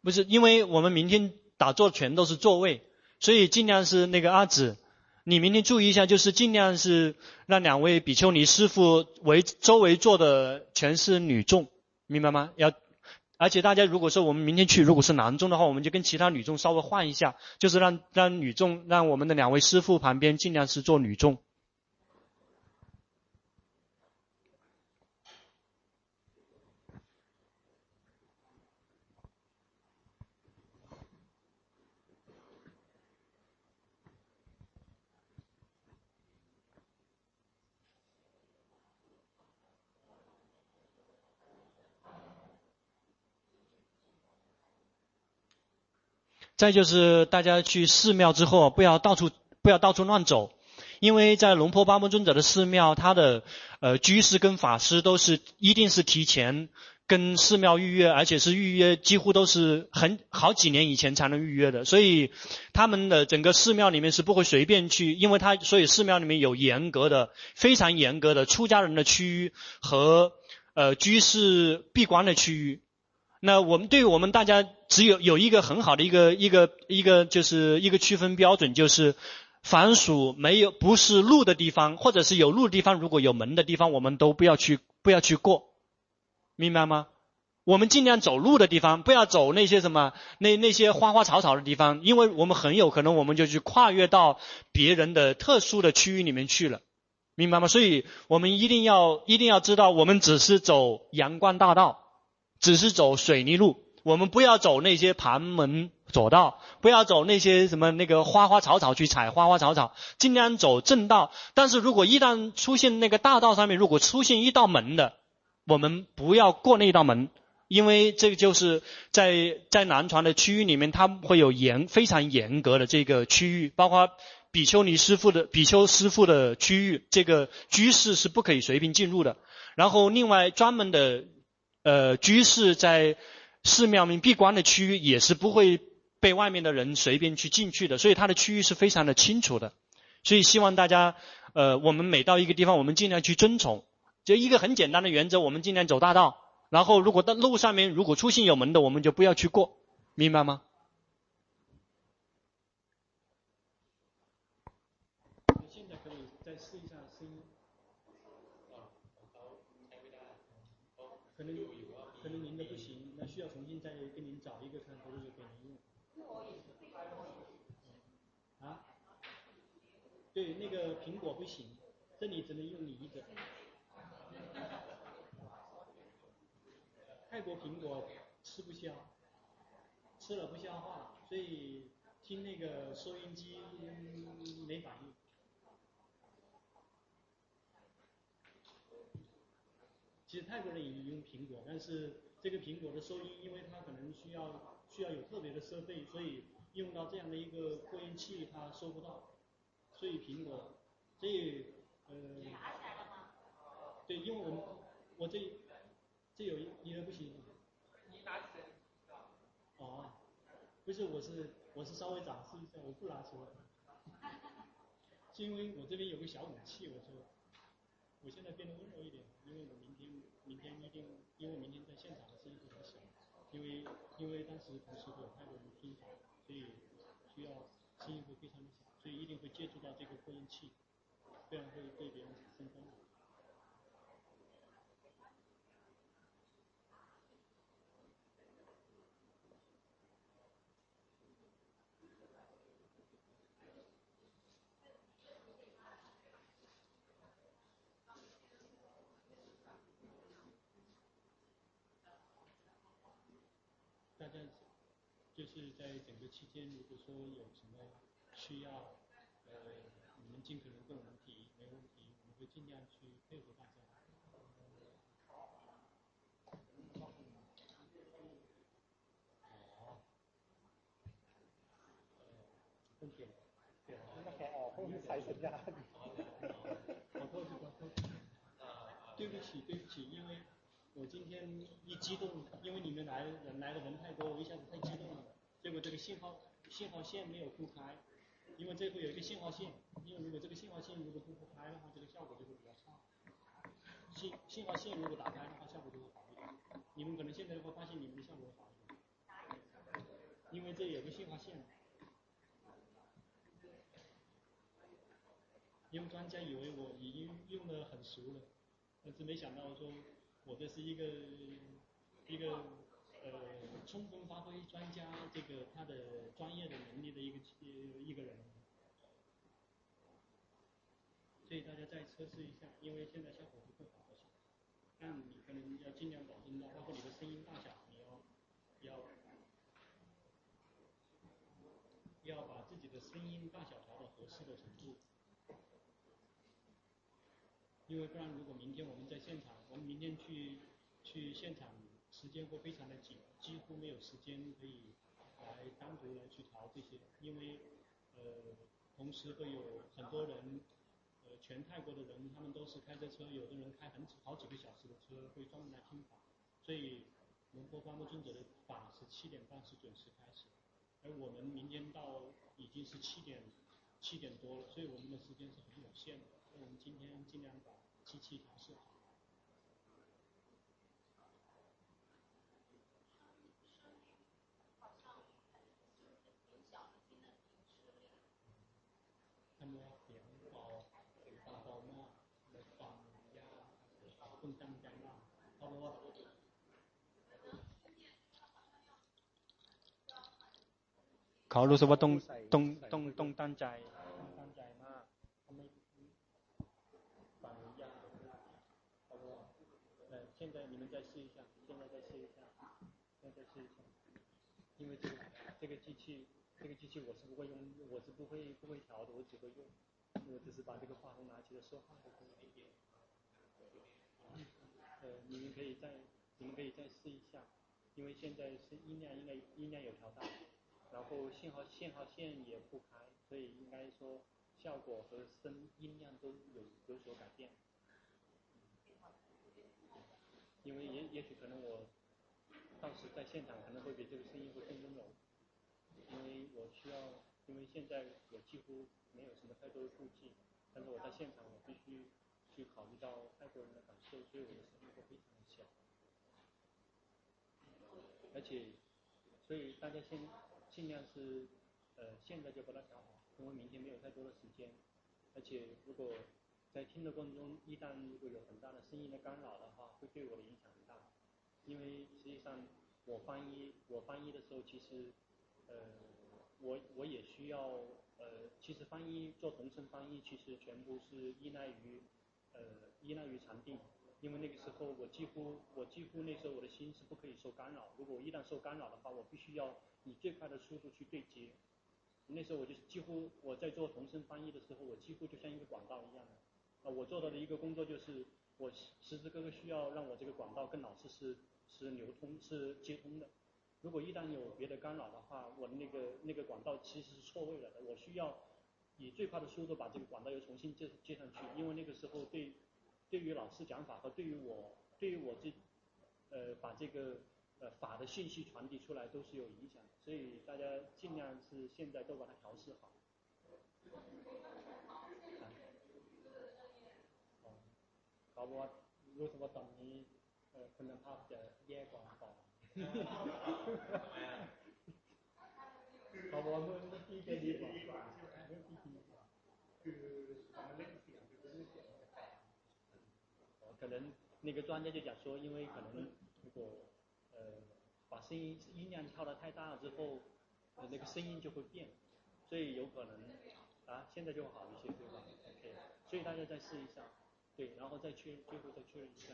不是，因为我们明天打坐全都是座位，所以尽量是那个阿紫。你明天注意一下，就是尽量是让两位比丘尼师傅围周围坐的全是女众，明白吗？要，而且大家如果说我们明天去，如果是男众的话，我们就跟其他女众稍微换一下，就是让让女众让我们的两位师傅旁边尽量是坐女众。再就是大家去寺庙之后，不要到处不要到处乱走，因为在龙坡八木尊者的寺庙，他的呃居士跟法师都是一定是提前跟寺庙预约，而且是预约几乎都是很好几年以前才能预约的，所以他们的整个寺庙里面是不会随便去，因为他所以寺庙里面有严格的非常严格的出家人的区域和呃居士闭关的区域。那我们对于我们大家只有有一个很好的一个一个一个就是一个区分标准，就是凡属没有不是路的地方，或者是有路的地方，如果有门的地方，我们都不要去不要去过，明白吗？我们尽量走路的地方，不要走那些什么那那些花花草草的地方，因为我们很有可能我们就去跨越到别人的特殊的区域里面去了，明白吗？所以我们一定要一定要知道，我们只是走阳光大道。只是走水泥路，我们不要走那些旁门左道，不要走那些什么那个花花草草去采花花草草，尽量走正道。但是如果一旦出现那个大道上面，如果出现一道门的，我们不要过那道门，因为这个就是在在南传的区域里面，它会有严非常严格的这个区域，包括比丘尼师傅的比丘师傅的区域，这个居士是不可以随便进入的。然后另外专门的。呃，居士在寺庙里面闭关的区域也是不会被外面的人随便去进去的，所以它的区域是非常的清楚的。所以希望大家，呃，我们每到一个地方，我们尽量去遵从。就一个很简单的原则，我们尽量走大道。然后，如果到路上面如果出现有门的，我们就不要去过，明白吗？可能可能您的不行，那需要重新再给您找一个看可不可以给您用。啊？对，那个苹果不行，这里只能用梨子。泰国苹果吃不消，吃了不消化，所以听那个收音机没反应。其实泰国人也用苹果，但是这个苹果的收音，因为它可能需要需要有特别的设备，所以用到这样的一个扩音器，它收不到。所以苹果，这呃，拿起来了吗对，因为我们我这这有一一个不行。你拿起来。哦，不是，我是我是稍微展示一下，我不拿出来。是因为我这边有个小武器，我说。我现在变得温柔一点，因为我明天明天一定，因为明天在现场的声音会很小，因为因为当时同时会有太多人听，所以需要声音会非常的小，所以一定会接触到这个扩音器，这样会对别人产生干扰。大家就是在整个期间，如果说有什么需要，呃，你们尽可能跟我们提，没问题，我们会尽量去配合大家。哦。呃，问题了。对。那还哦，对不起，对不起，因为。我今天一激动，因为你们来人来的人太多，我一下子太激动了，结果这个信号信号线没有铺开，因为这会有一个信号线，因为如果这个信号线如果铺不开的话，这个效果就会比较差。信信号线如果打开的话，效果就会好一点。你们可能现在会发现你们的效果会好一点，因为这有个信号线。因为专家以为我已经用的很熟了，但是没想到说。我这是一个一个呃充分发挥专家这个他的专业的能力的一个一个人，所以大家再测试一下，因为现在效果不会好些，但你可能要尽量保证到，包括你的声音大小，你要要要把自己的声音大小调到合适的程度。因为不然，如果明天我们在现场，我们明天去去现场，时间会非常的紧，几乎没有时间可以来单独来去调这些。因为呃，同时会有很多人，呃，全泰国的人，他们都是开着车，有的人开很好几个小时的车，会专门来听法。所以龙坡巴木尊者的法是七点半是准时开始，而我们明天到已经是七点七点多了，所以我们的时间是很有限的。所以我们今天尽量把机器调试好。他们点包，大包嘛，来放呀，放当当啦，好不好？เขารู้สึกว่าต้องต้องต้องต้องตั้งใจ现在你们再试一下，现在再试一下，现在再试一下，因为这个这个机器，这个机器我是不会用，我是不会不会调的，我只会用，我只是把这个话筒拿起来说话就可以。呃，你们可以再，你们可以再试一下，因为现在是音量应该音量有调大， 然后信号信号线也不开，所以应该说效果和声音量都有有所改变。因为也也许可能我当时在现场可能会比这个声音会更温柔，因为我需要，因为现在我几乎没有什么太多的顾忌，但是我在现场我必须去考虑到泰国人的感受，所以我的声音会非常的小，而且所以大家先尽量是呃现在就把它想好，因为明天没有太多的时间，而且如果。在听的过程中，一旦如果有很大的声音的干扰的话，会对我的影响很大。因为实际上我翻译我翻译的时候，其实呃我我也需要呃其实翻译做同声翻译，其实全部是依赖于呃依赖于禅定。因为那个时候我几乎我几乎那时候我的心是不可以受干扰。如果我一旦受干扰的话，我必须要以最快的速度去对接。那时候我就几乎我在做同声翻译的时候，我几乎就像一个管道一样的。啊，我做到的一个工作就是，我时时刻刻需要让我这个管道跟老师是是流通是接通的。如果一旦有别的干扰的话，我那个那个管道其实是错位了的。我需要以最快的速度把这个管道又重新接接上去，因为那个时候对对于老师讲法和对于我对于我这呃把这个呃法的信息传递出来都是有影响的。所以大家尽量是现在都把它调试好。好，我รู้สึกว่าตอนนี้คุณภาพจะแย่กว่าก่อนเขาบอกว่าเมื่อกี้จะดีกว่าใช่ไหมเมื่อกี้ดีกว่าคือตอนเล่น 可能那个专家就讲说，因为可能如果呃把声音音量调得太大了之后，呃那个声音就会变，所以有可能啊现在就会好一些，对吧？OK，所以大家再试一下。对，然后再确最后再确认一下。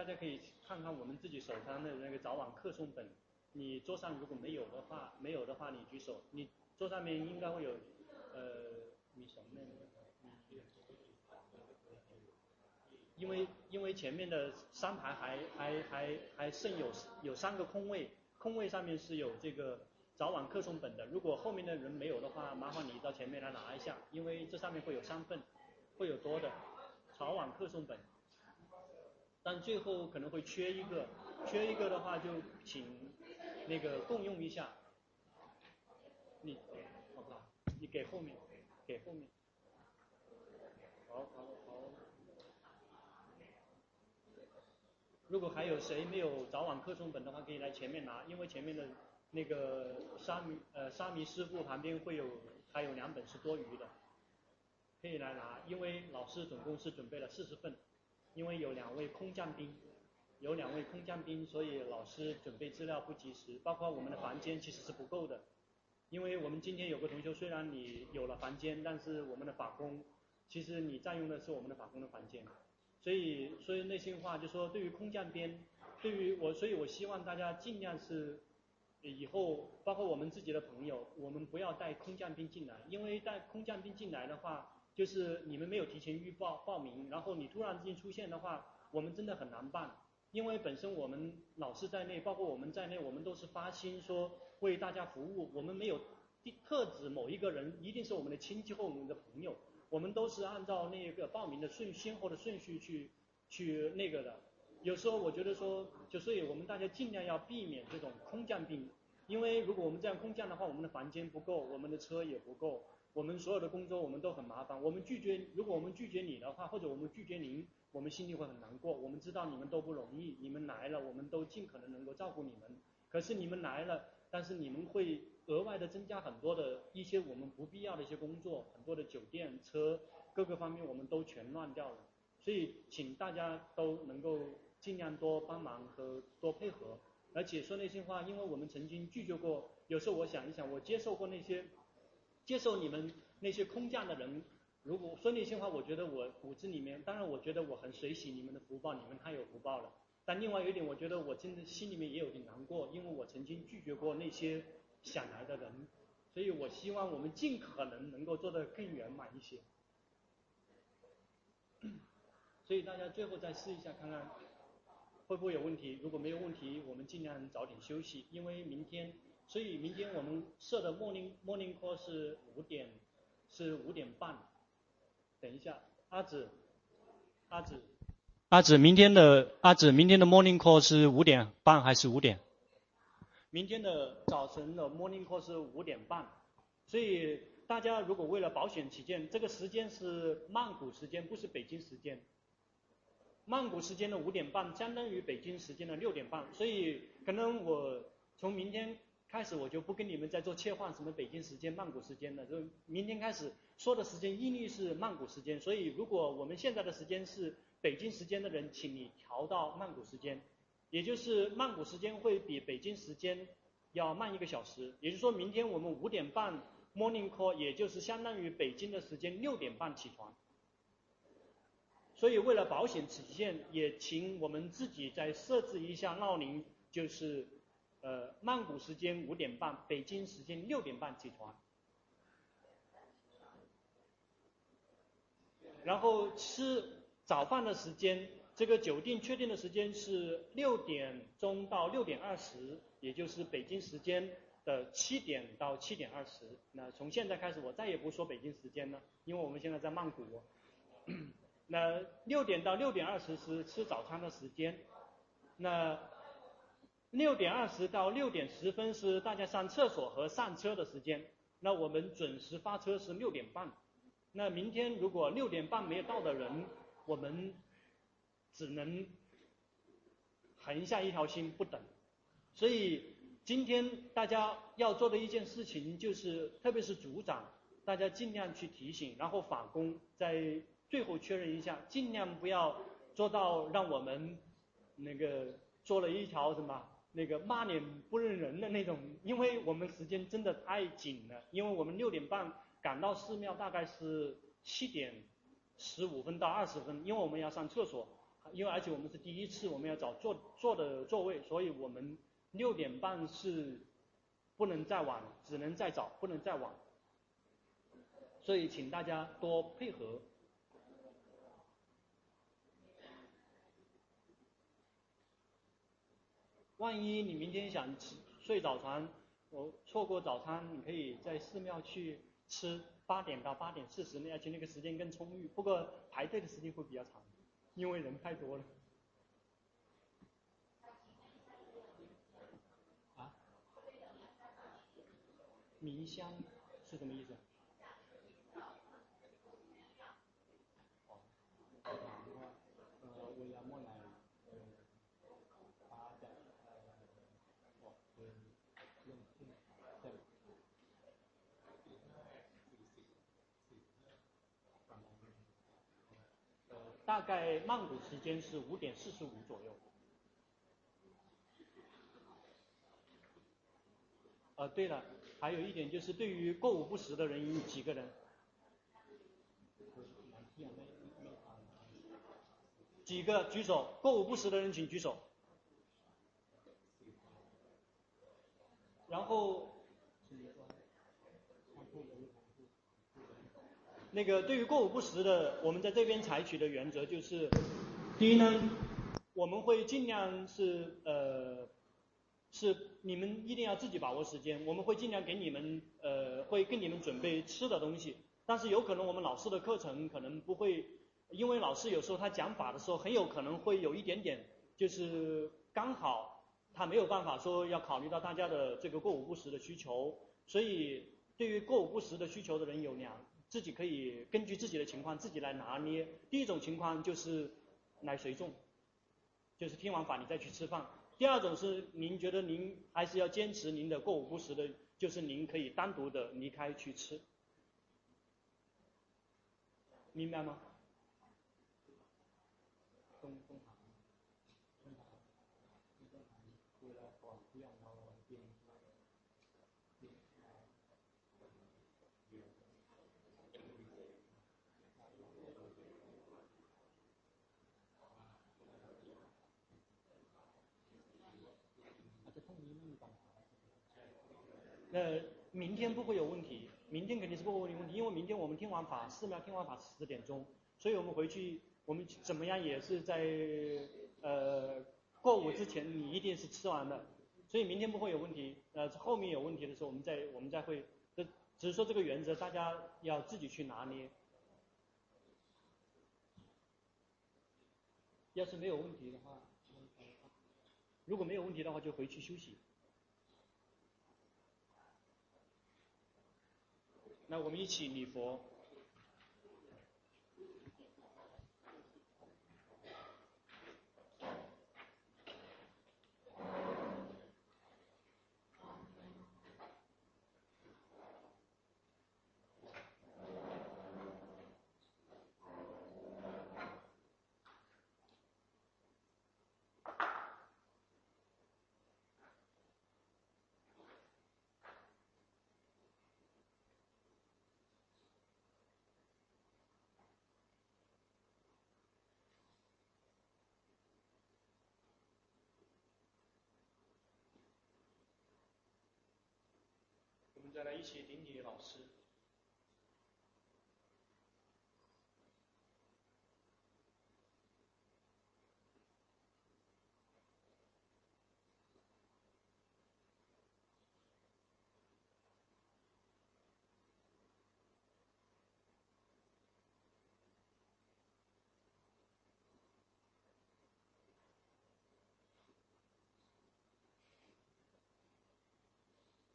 大家可以看看我们自己手上的那个早晚课诵本，你桌上如果没有的话，没有的话你举手，你桌上面应该会有，呃，你什么？因为因为前面的三排还还还还剩有有三个空位，空位上面是有这个早晚课诵本的，如果后面的人没有的话，麻烦你到前面来拿一下，因为这上面会有三份，会有多的早晚课诵本。但最后可能会缺一个，缺一个的话就请那个共用一下。你好不好？你给后面，给后面。好好好。如果还有谁没有早晚课诵本的话，可以来前面拿，因为前面的那个沙弥呃沙弥师傅旁边会有还有两本是多余的，可以来拿，因为老师总共是准备了四十份。因为有两位空降兵，有两位空降兵，所以老师准备资料不及时，包括我们的房间其实是不够的。因为我们今天有个同学，虽然你有了房间，但是我们的法工，其实你占用的是我们的法工的房间。所以，所以内心话就说，对于空降兵，对于我，所以我希望大家尽量是以后，包括我们自己的朋友，我们不要带空降兵进来，因为带空降兵进来的话。就是你们没有提前预报报名，然后你突然之间出现的话，我们真的很难办。因为本身我们老师在内，包括我们在内，我们都是发心说为大家服务，我们没有特指某一个人，一定是我们的亲戚或我们的朋友，我们都是按照那个报名的顺先后的顺序去去那个的。有时候我觉得说，就所以我们大家尽量要避免这种空降兵，因为如果我们这样空降的话，我们的房间不够，我们的车也不够。我们所有的工作我们都很麻烦，我们拒绝，如果我们拒绝你的话，或者我们拒绝您，我们心里会很难过。我们知道你们都不容易，你们来了，我们都尽可能能够照顾你们。可是你们来了，但是你们会额外的增加很多的一些我们不必要的一些工作，很多的酒店、车各个方面我们都全乱掉了。所以请大家都能够尽量多帮忙和多配合，而且说那些话，因为我们曾经拒绝过，有时候我想一想，我接受过那些。接受你们那些空降的人，如果说那些话，我觉得我骨子里面，当然我觉得我很随喜你们的福报，你们太有福报了。但另外有一点，我觉得我真的心里面也有点难过，因为我曾经拒绝过那些想来的人，所以我希望我们尽可能能够做得更圆满一些。所以大家最后再试一下，看看会不会有问题。如果没有问题，我们尽量早点休息，因为明天。所以明天我们设的 morning morning call 是五点，是五点半。等一下，阿紫，阿紫，阿紫，明天的阿紫，明天的 morning call 是五点半还是五点？明天的早晨的 morning call 是五点半。所以大家如果为了保险起见，这个时间是曼谷时间，不是北京时间。曼谷时间的五点半相当于北京时间的六点半，所以可能我从明天。开始我就不跟你们再做切换，什么北京时间、曼谷时间了。就明天开始说的时间一律是曼谷时间。所以如果我们现在的时间是北京时间的人，请你调到曼谷时间，也就是曼谷时间会比北京时间要慢一个小时。也就是说明天我们五点半 morning call，也就是相当于北京的时间六点半起床。所以为了保险起见，也请我们自己再设置一下闹铃，就是。呃，曼谷时间五点半，北京时间六点半起床，然后吃早饭的时间，这个酒店确定的时间是六点钟到六点二十，也就是北京时间的七点到七点二十。那从现在开始，我再也不说北京时间了，因为我们现在在曼谷。那六点到六点二十是吃早餐的时间，那。六点二十到六点十分是大家上厕所和上车的时间，那我们准时发车是六点半。那明天如果六点半没有到的人，我们只能横下一条心不等。所以今天大家要做的一件事情就是，特别是组长，大家尽量去提醒，然后法工在最后确认一下，尽量不要做到让我们那个做了一条什么。那个骂脸不认人的那种，因为我们时间真的太紧了，因为我们六点半赶到寺庙，大概是七点十五分到二十分，因为我们要上厕所，因为而且我们是第一次，我们要找坐坐的座位，所以我们六点半是不能再晚，只能再早，不能再晚，所以请大家多配合。万一你明天想吃睡早餐，我错过早餐，你可以在寺庙去吃，八点到八点四十那，而且那个时间更充裕。不过排队的时间会比较长，因为人太多了。啊？迷香是什么意思？大概曼谷时间是五点四十五左右。呃，对了，还有一点就是，对于过午不食的人有几个人？几个举手？过午不食的人请举手。然后。那个对于过午不食的，我们在这边采取的原则就是，第一呢，我们会尽量是呃，是你们一定要自己把握时间，我们会尽量给你们呃，会给你们准备吃的东西，但是有可能我们老师的课程可能不会，因为老师有时候他讲法的时候很有可能会有一点点，就是刚好他没有办法说要考虑到大家的这个过午不食的需求，所以对于过午不食的需求的人有两。自己可以根据自己的情况自己来拿捏。第一种情况就是来随众，就是听完法你再去吃饭。第二种是您觉得您还是要坚持您的过午不食的，就是您可以单独的离开去吃，明白吗？呃，明天不会有问题，明天肯定是不会有问题，因为明天我们听完法，寺庙听完法十点钟，所以我们回去，我们怎么样也是在呃过午之前，你一定是吃完的，所以明天不会有问题。呃，后面有问题的时候，我们再我们再会，这只是说这个原则大家要自己去拿捏。要是没有问题的话，如果没有问题的话，就回去休息。那我们一起礼佛。再来一起顶礼老师。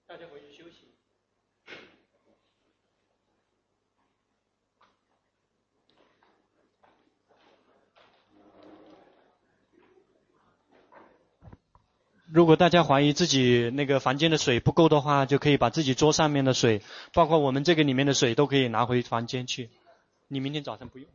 大家回去休息。如果大家怀疑自己那个房间的水不够的话，就可以把自己桌上面的水，包括我们这个里面的水，都可以拿回房间去。你明天早上不用。